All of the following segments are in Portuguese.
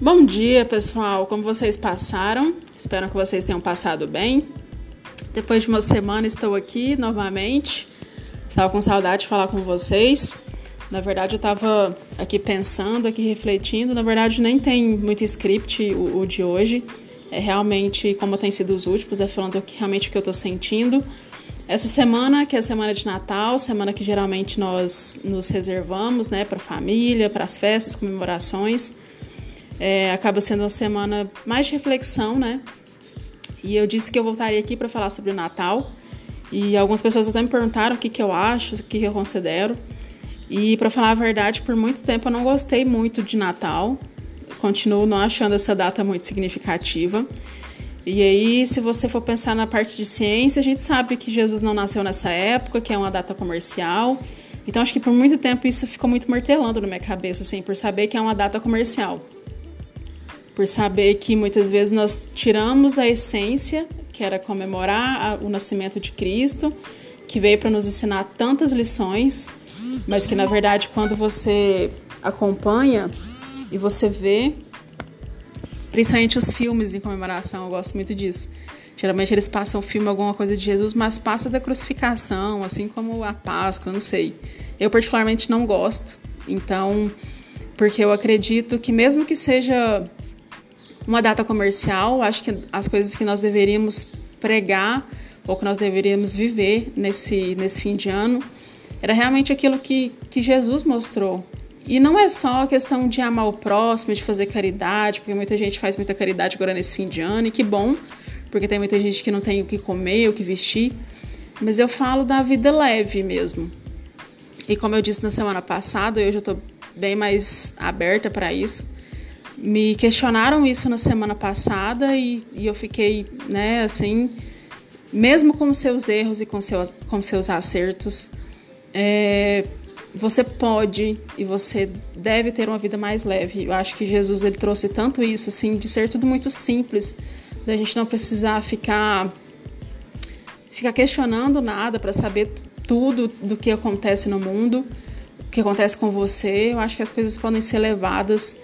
Bom dia, pessoal. Como vocês passaram? Espero que vocês tenham passado bem. Depois de uma semana estou aqui novamente. Estava com saudade de falar com vocês. Na verdade, eu estava aqui pensando, aqui refletindo. Na verdade, nem tem muito script o, o de hoje. É realmente como tem sido os últimos, é falando realmente o que eu estou sentindo. Essa semana, que é a semana de Natal, semana que geralmente nós nos reservamos, né, para família, para as festas, comemorações, é, acaba sendo uma semana mais de reflexão, né? E eu disse que eu voltaria aqui para falar sobre o Natal. E algumas pessoas até me perguntaram o que, que eu acho, o que eu considero. E para falar a verdade, por muito tempo eu não gostei muito de Natal. Continuo não achando essa data muito significativa. E aí, se você for pensar na parte de ciência, a gente sabe que Jesus não nasceu nessa época, que é uma data comercial. Então, acho que por muito tempo isso ficou muito martelando na minha cabeça, assim, por saber que é uma data comercial. Por saber que muitas vezes nós tiramos a essência, que era comemorar o nascimento de Cristo, que veio para nos ensinar tantas lições, mas que na verdade, quando você acompanha e você vê Principalmente os filmes em comemoração, eu gosto muito disso. Geralmente eles passam filme alguma coisa de Jesus, mas passa da crucificação, assim como a Páscoa, não sei. Eu particularmente não gosto. Então, porque eu acredito que mesmo que seja uma data comercial, acho que as coisas que nós deveríamos pregar ou que nós deveríamos viver nesse, nesse fim de ano era realmente aquilo que, que Jesus mostrou e não é só a questão de amar o próximo, de fazer caridade, porque muita gente faz muita caridade agora nesse fim de ano, e que bom, porque tem muita gente que não tem o que comer, o que vestir. Mas eu falo da vida leve mesmo. E como eu disse na semana passada, eu já estou bem mais aberta para isso. Me questionaram isso na semana passada e, e eu fiquei, né, assim, mesmo com seus erros e com seus, com seus acertos, é, você pode e você deve ter uma vida mais leve. Eu acho que Jesus ele trouxe tanto isso assim de ser tudo muito simples, da gente não precisar ficar ficar questionando nada para saber tudo do que acontece no mundo, o que acontece com você. Eu acho que as coisas podem ser levadas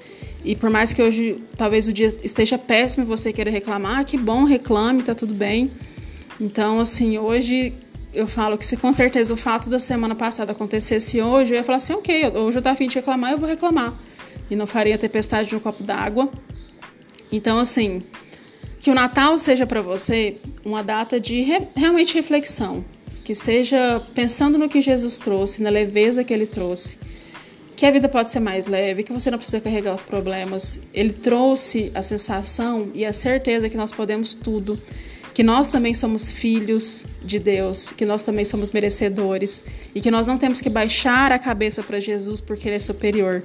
e por mais que hoje talvez o dia esteja péssimo e você queira reclamar, que bom, reclame, tá tudo bem. Então, assim, hoje eu falo que se com certeza o fato da semana passada acontecesse hoje, eu ia falar assim, ok, hoje eu tô afim de reclamar, eu vou reclamar. E não faria tempestade no copo d'água. Então, assim, que o Natal seja para você uma data de re realmente reflexão. Que seja pensando no que Jesus trouxe, na leveza que ele trouxe. Que a vida pode ser mais leve, que você não precisa carregar os problemas. Ele trouxe a sensação e a certeza que nós podemos tudo que nós também somos filhos de Deus, que nós também somos merecedores e que nós não temos que baixar a cabeça para Jesus porque ele é superior.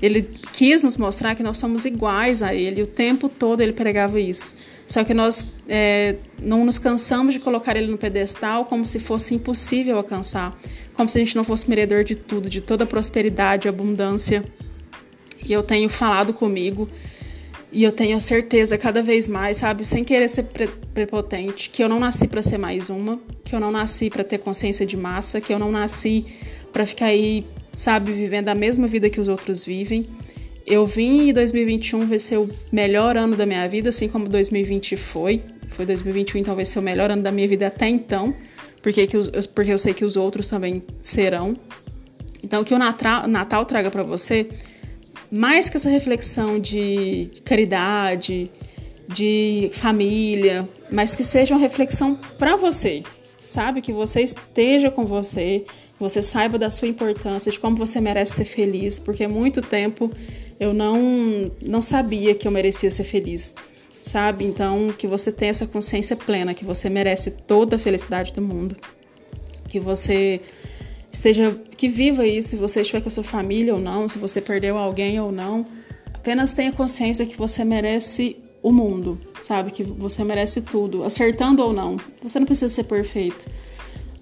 Ele quis nos mostrar que nós somos iguais a ele, o tempo todo ele pregava isso. Só que nós é, não nos cansamos de colocar ele no pedestal como se fosse impossível alcançar, como se a gente não fosse merecedor de tudo, de toda a prosperidade abundância. E eu tenho falado comigo e eu tenho a certeza cada vez mais, sabe, sem querer ser pre prepotente, que eu não nasci para ser mais uma, que eu não nasci para ter consciência de massa, que eu não nasci para ficar aí, sabe, vivendo a mesma vida que os outros vivem. Eu vim e 2021 vai ser o melhor ano da minha vida, assim como 2020 foi. Foi 2021, então vai ser o melhor ano da minha vida até então, porque, que os, porque eu sei que os outros também serão. Então, que o Natal, Natal traga para você mais que essa reflexão de caridade, de família, mas que seja uma reflexão para você, sabe? Que você esteja com você, que você saiba da sua importância, de como você merece ser feliz, porque há muito tempo eu não, não sabia que eu merecia ser feliz, sabe? Então, que você tenha essa consciência plena, que você merece toda a felicidade do mundo, que você esteja que viva isso, se você estiver com a sua família ou não, se você perdeu alguém ou não, apenas tenha consciência que você merece o mundo, sabe? Que você merece tudo, acertando ou não. Você não precisa ser perfeito.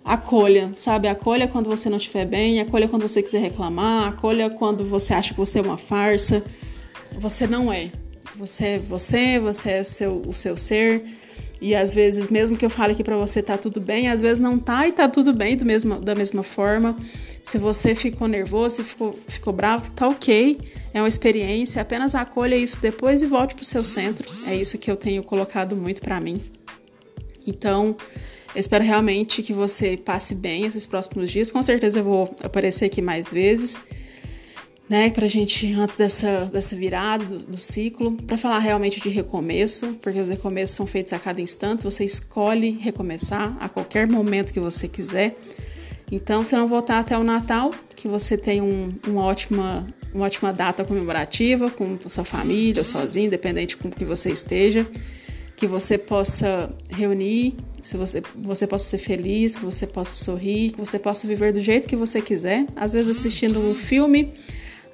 Acolha, sabe? Acolha quando você não estiver bem, acolha quando você quiser reclamar, acolha quando você acha que você é uma farsa. Você não é. Você é você, você é seu, o seu ser. E às vezes, mesmo que eu fale aqui para você tá tudo bem, às vezes não tá e tá tudo bem do mesmo, da mesma forma. Se você ficou nervoso, se ficou, ficou bravo, tá ok. É uma experiência, apenas acolha isso depois e volte pro seu centro. É isso que eu tenho colocado muito para mim. Então, espero realmente que você passe bem esses próximos dias. Com certeza eu vou aparecer aqui mais vezes né, pra gente, antes dessa, dessa virada do, do ciclo, para falar realmente de recomeço, porque os recomeços são feitos a cada instante, você escolhe recomeçar a qualquer momento que você quiser. Então, se não voltar até o Natal, que você tenha um, uma, ótima, uma ótima data comemorativa com sua família ou sozinho, independente com que você esteja, que você possa reunir, se você, você possa ser feliz, que você possa sorrir, que você possa viver do jeito que você quiser, às vezes assistindo um filme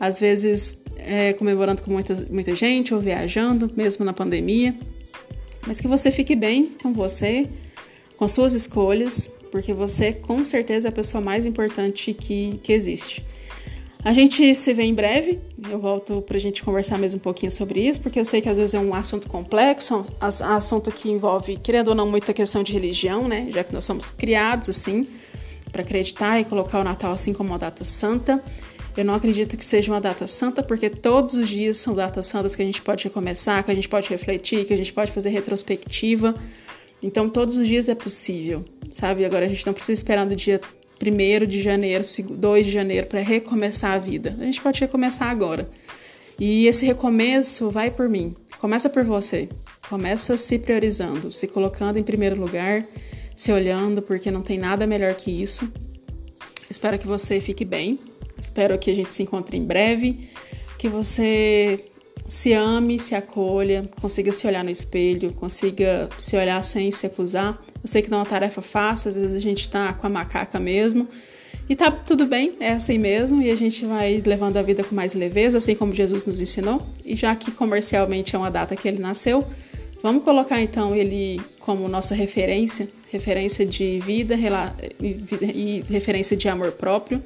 às vezes é, comemorando com muita, muita gente ou viajando, mesmo na pandemia. Mas que você fique bem com você, com suas escolhas, porque você com certeza é a pessoa mais importante que, que existe. A gente se vê em breve. Eu volto para a gente conversar mais um pouquinho sobre isso, porque eu sei que às vezes é um assunto complexo, um assunto que envolve, querendo ou não, muita questão de religião, né? Já que nós somos criados assim, para acreditar e colocar o Natal assim como uma data santa. Eu não acredito que seja uma data santa, porque todos os dias são datas santas que a gente pode recomeçar, que a gente pode refletir, que a gente pode fazer retrospectiva. Então, todos os dias é possível, sabe? Agora, a gente não precisa esperar no dia 1 de janeiro, 2 de janeiro para recomeçar a vida. A gente pode recomeçar agora. E esse recomeço vai por mim. Começa por você. Começa se priorizando, se colocando em primeiro lugar, se olhando, porque não tem nada melhor que isso. Espero que você fique bem, Espero que a gente se encontre em breve, que você se ame, se acolha, consiga se olhar no espelho, consiga se olhar sem se acusar. Eu sei que não é uma tarefa fácil, às vezes a gente tá com a macaca mesmo. E tá tudo bem, é assim mesmo, e a gente vai levando a vida com mais leveza, assim como Jesus nos ensinou. E já que comercialmente é uma data que ele nasceu, vamos colocar então ele como nossa referência, referência de vida e referência de amor próprio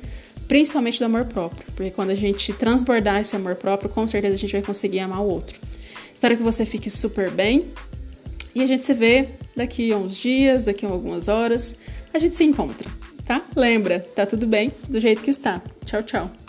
principalmente do amor próprio, porque quando a gente transbordar esse amor próprio, com certeza a gente vai conseguir amar o outro. Espero que você fique super bem e a gente se vê daqui a uns dias, daqui a algumas horas, a gente se encontra, tá? Lembra, tá tudo bem do jeito que está. Tchau, tchau.